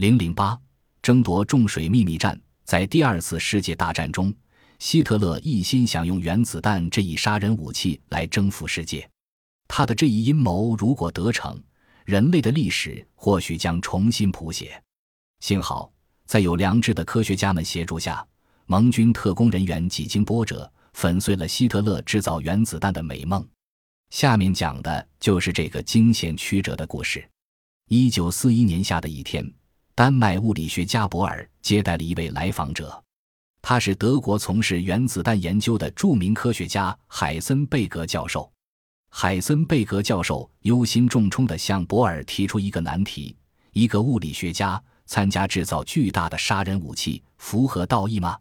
零零八，争夺重水秘密战。在第二次世界大战中，希特勒一心想用原子弹这一杀人武器来征服世界。他的这一阴谋如果得逞，人类的历史或许将重新谱写。幸好，在有良知的科学家们协助下，盟军特工人员几经波折，粉碎了希特勒制造原子弹的美梦。下面讲的就是这个惊险曲折的故事。一九四一年夏的一天，丹麦物理学家博尔接待了一位来访者，他是德国从事原子弹研究的著名科学家海森贝格教授。海森贝格教授忧心忡忡地向博尔提出一个难题：一个物理学家参加制造巨大的杀人武器，符合道义吗？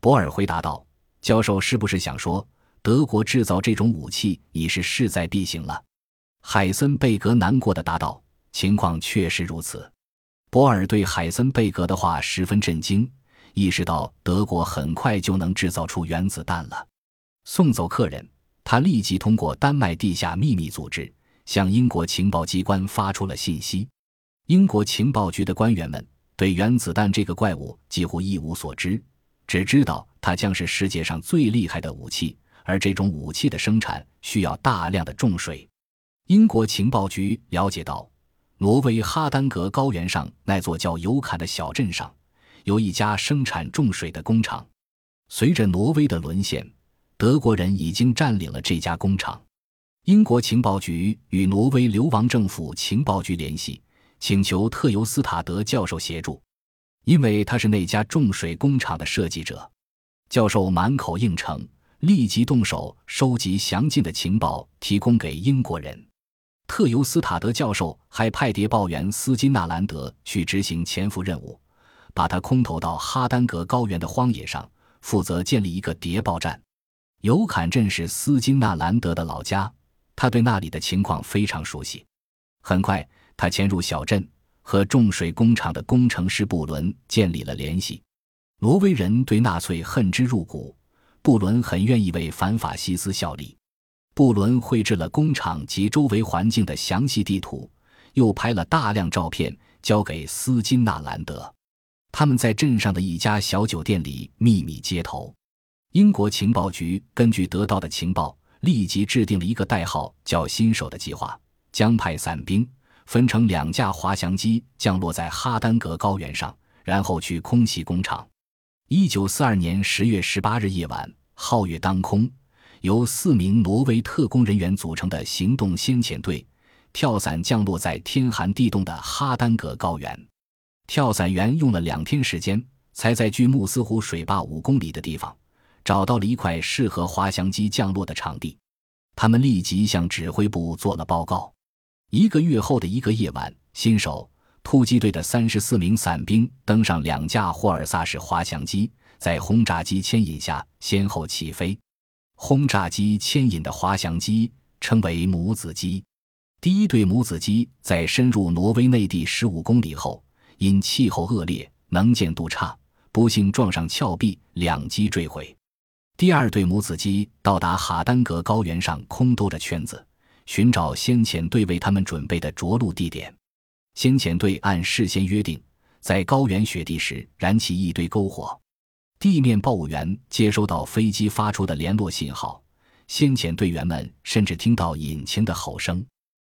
博尔回答道：“教授是不是想说，德国制造这种武器已是势在必行了？”海森贝格难过的答道。情况确实如此，博尔对海森贝格的话十分震惊，意识到德国很快就能制造出原子弹了。送走客人，他立即通过丹麦地下秘密组织向英国情报机关发出了信息。英国情报局的官员们对原子弹这个怪物几乎一无所知，只知道它将是世界上最厉害的武器，而这种武器的生产需要大量的重水。英国情报局了解到。挪威哈丹格高原上那座叫尤坎的小镇上，有一家生产重水的工厂。随着挪威的沦陷，德国人已经占领了这家工厂。英国情报局与挪威流亡政府情报局联系，请求特尤斯塔德教授协助，因为他是那家重水工厂的设计者。教授满口应承，立即动手收集详尽的情报，提供给英国人。特尤斯塔德教授还派谍报员斯金纳兰德去执行潜伏任务，把他空投到哈丹格高原的荒野上，负责建立一个谍报站。尤坎镇是斯金纳兰德的老家，他对那里的情况非常熟悉。很快，他潜入小镇，和重水工厂的工程师布伦建立了联系。挪威人对纳粹恨之入骨，布伦很愿意为反法西斯效力。布伦绘制了工厂及周围环境的详细地图，又拍了大量照片交给斯金纳兰德。他们在镇上的一家小酒店里秘密接头。英国情报局根据得到的情报，立即制定了一个代号叫“新手”的计划，将派伞兵分成两架滑翔机降落在哈丹格高原上，然后去空袭工厂。一九四二年十月十八日夜晚，皓月当空。由四名挪威特工人员组成的行动先遣队，跳伞降落在天寒地冻的哈丹格高原。跳伞员用了两天时间，才在距穆斯湖水坝五公里的地方，找到了一块适合滑翔机降落的场地。他们立即向指挥部做了报告。一个月后的一个夜晚，新手突击队的三十四名伞兵登上两架霍尔萨式滑翔机，在轰炸机牵引下先后起飞。轰炸机牵引的滑翔机称为母子机。第一对母子机在深入挪威内地十五公里后，因气候恶劣、能见度差，不幸撞上峭壁，两机坠毁。第二对母子机到达哈丹格高原上，空兜着圈子，寻找先遣队为他们准备的着陆地点。先遣队按事先约定，在高原雪地时燃起一堆篝火。地面报务员接收到飞机发出的联络信号，先遣队员们甚至听到引擎的吼声。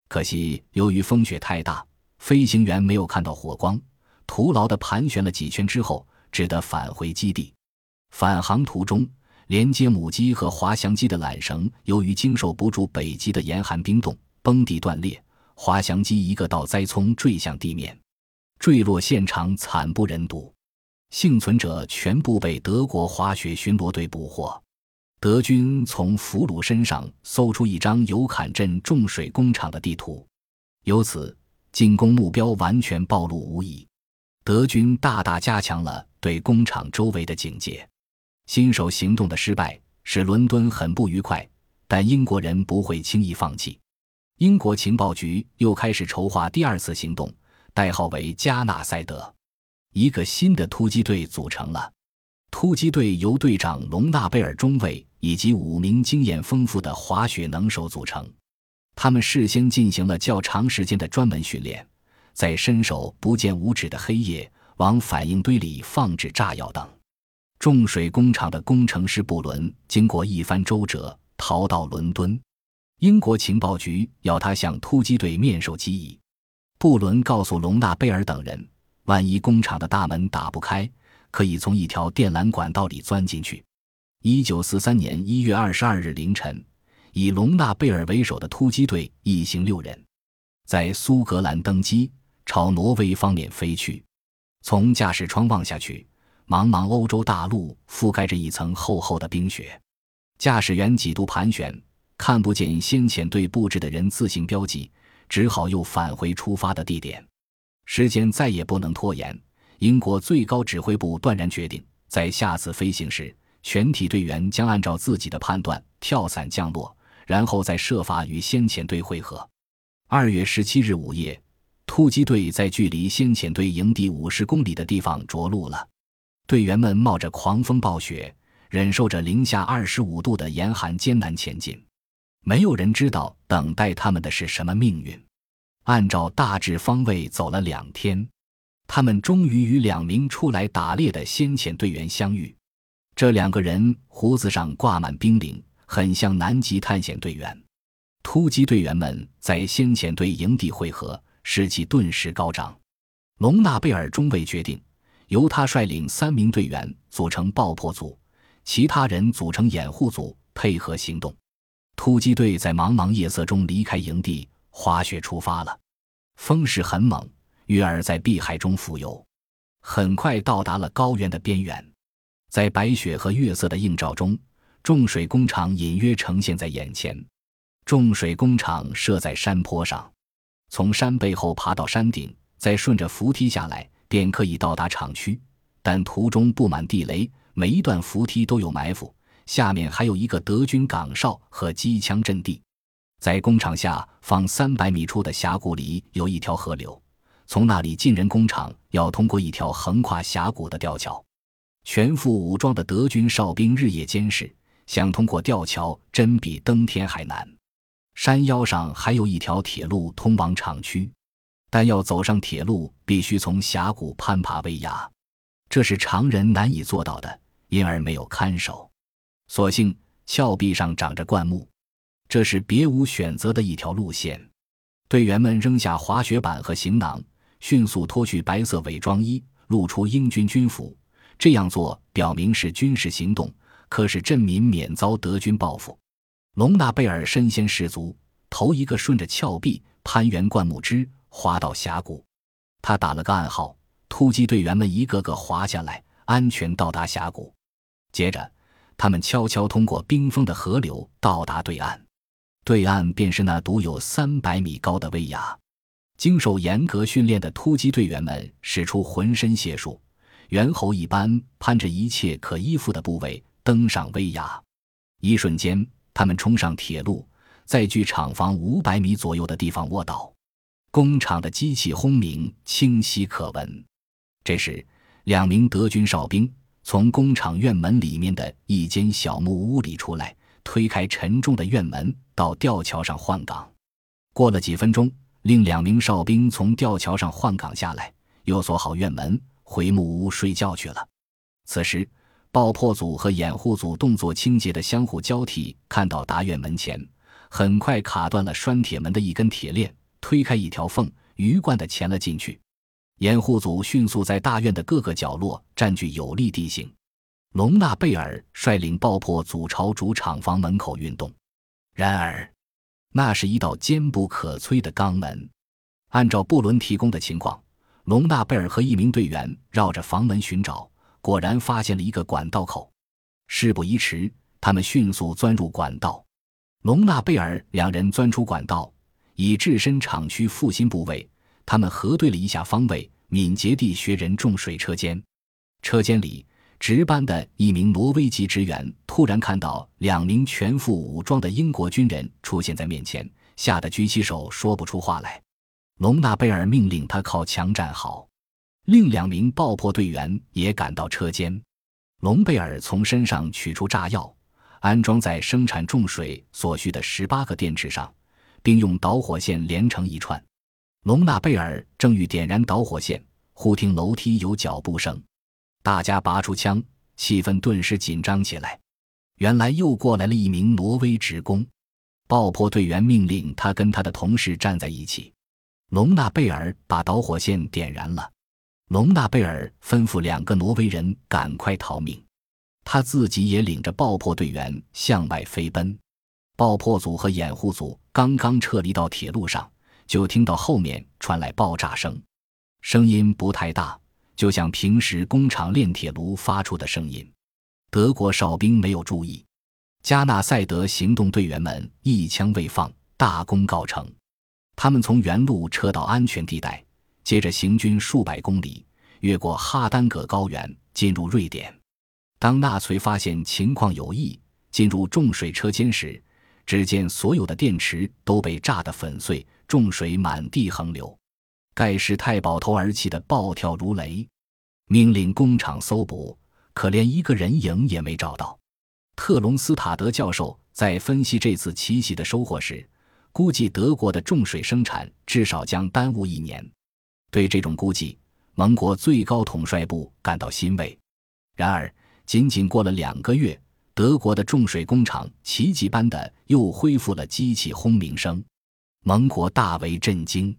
可惜，由于风雪太大，飞行员没有看到火光，徒劳地盘旋了几圈之后，只得返回基地。返航途中，连接母机和滑翔机的缆绳由于经受不住北极的严寒冰冻，崩地断裂，滑翔机一个倒栽葱坠向地面，坠落现场惨不忍睹。幸存者全部被德国滑雪巡逻队捕获。德军从俘虏身上搜出一张尤坎镇重水工厂的地图，由此进攻目标完全暴露无遗。德军大大加强了对工厂周围的警戒。新手行动的失败使伦敦很不愉快，但英国人不会轻易放弃。英国情报局又开始筹划第二次行动，代号为加纳塞德。一个新的突击队组成了，突击队由队长隆纳贝尔中尉以及五名经验丰富的滑雪能手组成。他们事先进行了较长时间的专门训练，在伸手不见五指的黑夜，往反应堆里放置炸药等。重水工厂的工程师布伦经过一番周折，逃到伦敦。英国情报局要他向突击队面授机宜。布伦告诉隆纳贝尔等人，万一工厂的大门打不开，可以从一条电缆管道里钻进去。一九四三年一月二十二日凌晨，以隆纳贝尔为首的突击队一行六人，在苏格兰登机，朝挪威方面飞去。从驾驶窗望下去，茫茫欧洲大陆覆盖着一层厚厚的冰雪。驾驶员几度盘旋，看不见先遣队布置的人字形标记。只好又返回出发的地点，时间再也不能拖延。英国最高指挥部断然决定，在下次飞行时，全体队员将按照自己的判断跳伞降落，然后再设法与先遣队会合。二月十七日午夜，突击队在距离先遣队营地五十公里的地方着陆了。队员们冒着狂风暴雪，忍受着零下二十五度的严寒，艰难前进。没有人知道等待他们的是什么命运。按照大致方位走了两天，他们终于与两名出来打猎的先遣队员相遇。这两个人胡子上挂满冰凌，很像南极探险队员。突击队员们在先遣队营地会合，士气顿时高涨。隆纳贝尔中尉决定，由他率领三名队员组成爆破组，其他人组成掩护组，配合行动。突击队在茫茫夜色中离开营地，滑雪出发了。风势很猛，鱼儿在碧海中浮游，很快到达了高原的边缘。在白雪和月色的映照中，重水工厂隐约呈现在眼前。重水工厂设在山坡上，从山背后爬到山顶，再顺着扶梯下来，便可以到达厂区。但途中布满地雷，每一段扶梯都有埋伏。下面还有一个德军岗哨和机枪阵地，在工厂下方三百米处的峡谷里有一条河流，从那里进人工厂要通过一条横跨峡谷的吊桥。全副武装的德军哨兵日夜监视，想通过吊桥真比登天还难。山腰上还有一条铁路通往厂区，但要走上铁路必须从峡谷攀爬危崖，这是常人难以做到的，因而没有看守。所幸峭壁上长着灌木，这是别无选择的一条路线。队员们扔下滑雪板和行囊，迅速脱去白色伪装衣，露出英军军服。这样做表明是军事行动，可使镇民免遭德军报复。隆纳贝尔身先士卒，头一个顺着峭壁攀援灌木枝，滑到峡谷。他打了个暗号，突击队员们一个个滑下来，安全到达峡谷。接着。他们悄悄通过冰封的河流到达对岸，对岸便是那独有三百米高的威崖。经受严格训练的突击队员们使出浑身解数，猿猴一般攀着一切可依附的部位登上威崖。一瞬间，他们冲上铁路，在距厂房五百米左右的地方卧倒。工厂的机器轰鸣清晰可闻。这时，两名德军哨兵。从工厂院门里面的一间小木屋里出来，推开沉重的院门，到吊桥上换岗。过了几分钟，另两名哨兵从吊桥上换岗下来，又锁好院门，回木屋睡觉去了。此时，爆破组和掩护组动作清洁的相互交替，看到达院门前，很快卡断了拴铁门的一根铁链，推开一条缝，鱼贯的潜了进去。掩护组迅速在大院的各个角落占据有利地形。隆纳贝尔率领爆破组朝主厂房门口运动，然而，那是一道坚不可摧的钢门。按照布伦提供的情况，隆纳贝尔和一名队员绕着房门寻找，果然发现了一个管道口。事不宜迟，他们迅速钻入管道。隆纳贝尔两人钻出管道，已置身厂区复兴部位。他们核对了一下方位，敏捷地学人重水车间。车间里值班的一名挪威籍职员突然看到两名全副武装的英国军人出现在面前，吓得举起手说不出话来。隆纳贝尔命令他靠墙站好。另两名爆破队员也赶到车间。隆贝尔从身上取出炸药，安装在生产重水所需的十八个电池上，并用导火线连成一串。隆纳贝尔正欲点燃导火线，忽听楼梯有脚步声，大家拔出枪，气氛顿时紧张起来。原来又过来了一名挪威职工，爆破队员命令他跟他的同事站在一起。隆纳贝尔把导火线点燃了，隆纳贝尔吩咐两个挪威人赶快逃命，他自己也领着爆破队员向外飞奔。爆破组和掩护组刚刚撤离到铁路上，就听到后面传来爆炸声，声音不太大，就像平时工厂炼铁炉发出的声音。德国哨兵没有注意，加纳赛德行动队员们一枪未放，大功告成。他们从原路撤到安全地带，接着行军数百公里，越过哈丹格高原，进入瑞典。当纳粹发现情况有异，进入重水车间时，只见所有的电池都被炸得粉碎，重水满地横流。盖世太保头儿气得暴跳如雷，命令工厂搜捕，可连一个人影也没找到。特隆斯塔德教授在分析这次奇袭的收获时，估计德国的重水生产至少将耽误一年。对这种估计，盟国最高统帅部感到欣慰。然而，仅仅过了两个月。德国的重水工厂奇迹般的又恢复了机器轰鸣声，盟国大为震惊。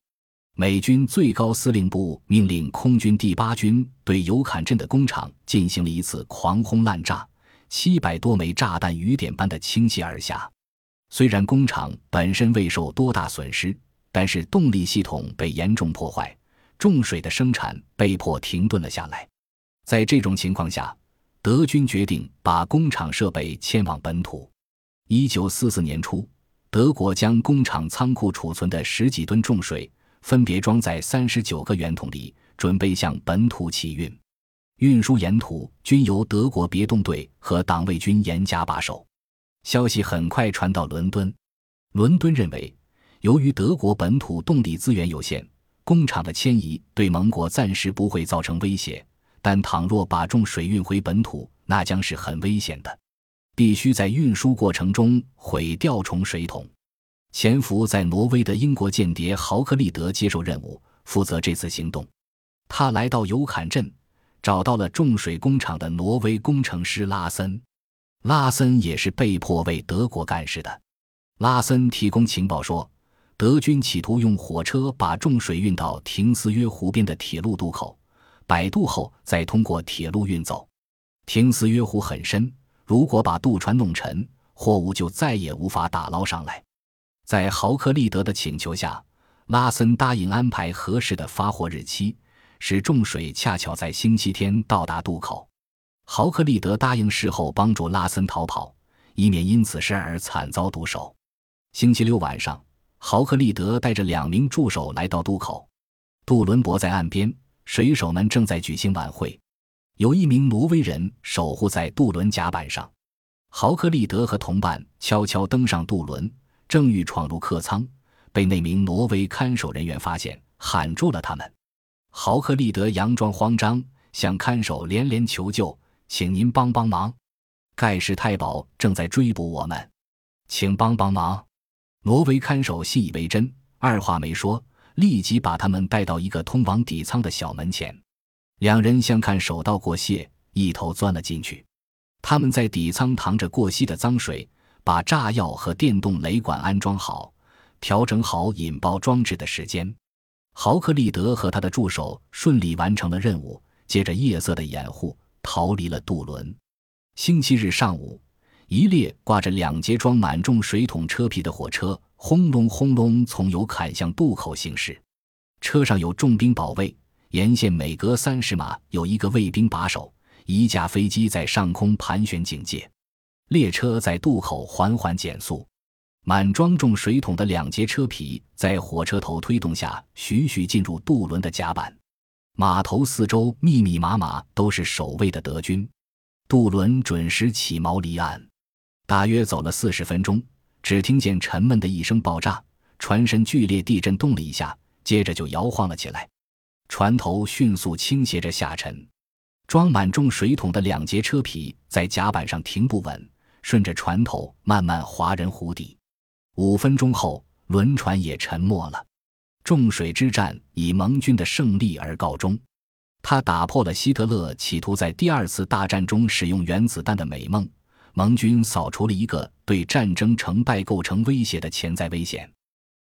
美军最高司令部命令空军第八军对尤坎镇的工厂进行了一次狂轰滥炸，七百多枚炸弹雨点般的倾泻而下。虽然工厂本身未受多大损失，但是动力系统被严重破坏，重水的生产被迫停顿了下来。在这种情况下，德军决定把工厂设备迁往本土。一九四四年初，德国将工厂仓库储存的十几吨重水分别装在三十九个圆筒里，准备向本土起运。运输沿途均由德国别动队和党卫军严加把守。消息很快传到伦敦，伦敦认为，由于德国本土动力资源有限，工厂的迁移对盟国暂时不会造成威胁。但倘若把重水运回本土，那将是很危险的。必须在运输过程中毁掉重水桶。潜伏在挪威的英国间谍豪克利德接受任务，负责这次行动。他来到尤坎镇，找到了重水工厂的挪威工程师拉森。拉森也是被迫为德国干事的。拉森提供情报说，德军企图用火车把重水运到廷斯约湖边的铁路渡口。摆渡后再通过铁路运走，廷斯约湖很深，如果把渡船弄沉，货物就再也无法打捞上来。在豪克利德的请求下，拉森答应安排合适的发货日期，使重水恰巧在星期天到达渡口。豪克利德答应事后帮助拉森逃跑，以免因此事而惨遭毒手。星期六晚上，豪克利德带着两名助手来到渡口，杜伦伯在岸边。水手们正在举行晚会，有一名挪威人守护在渡轮甲板上。豪克利德和同伴悄悄登上渡轮，正欲闯入客舱，被那名挪威看守人员发现，喊住了他们。豪克利德佯装慌张，向看守连连求救：“请您帮帮忙，盖世太保正在追捕我们，请帮帮忙！”挪威看守信以为真，二话没说。立即把他们带到一个通往底舱的小门前，两人相看手到过谢，一头钻了进去。他们在底舱淌着过膝的脏水，把炸药和电动雷管安装好，调整好引爆装置的时间。豪克利德和他的助手顺利完成了任务，借着夜色的掩护逃离了渡轮。星期日上午，一列挂着两节装满重水桶车皮的火车。轰隆轰隆，从油坎向渡口行驶，车上有重兵保卫，沿线每隔三十码有一个卫兵把守，一架飞机在上空盘旋警戒。列车在渡口缓缓减速，满装重水桶的两节车皮在火车头推动下徐徐进入渡轮的甲板。码头四周密密麻麻都是守卫的德军，渡轮准时起锚离岸。大约走了四十分钟。只听见沉闷的一声爆炸，船身剧烈地震动了一下，接着就摇晃了起来，船头迅速倾斜着下沉，装满重水桶的两节车皮在甲板上停不稳，顺着船头慢慢划人湖底。五分钟后，轮船也沉没了。重水之战以盟军的胜利而告终。他打破了希特勒企图在第二次大战中使用原子弹的美梦。盟军扫除了一个对战争成败构成威胁的潜在危险。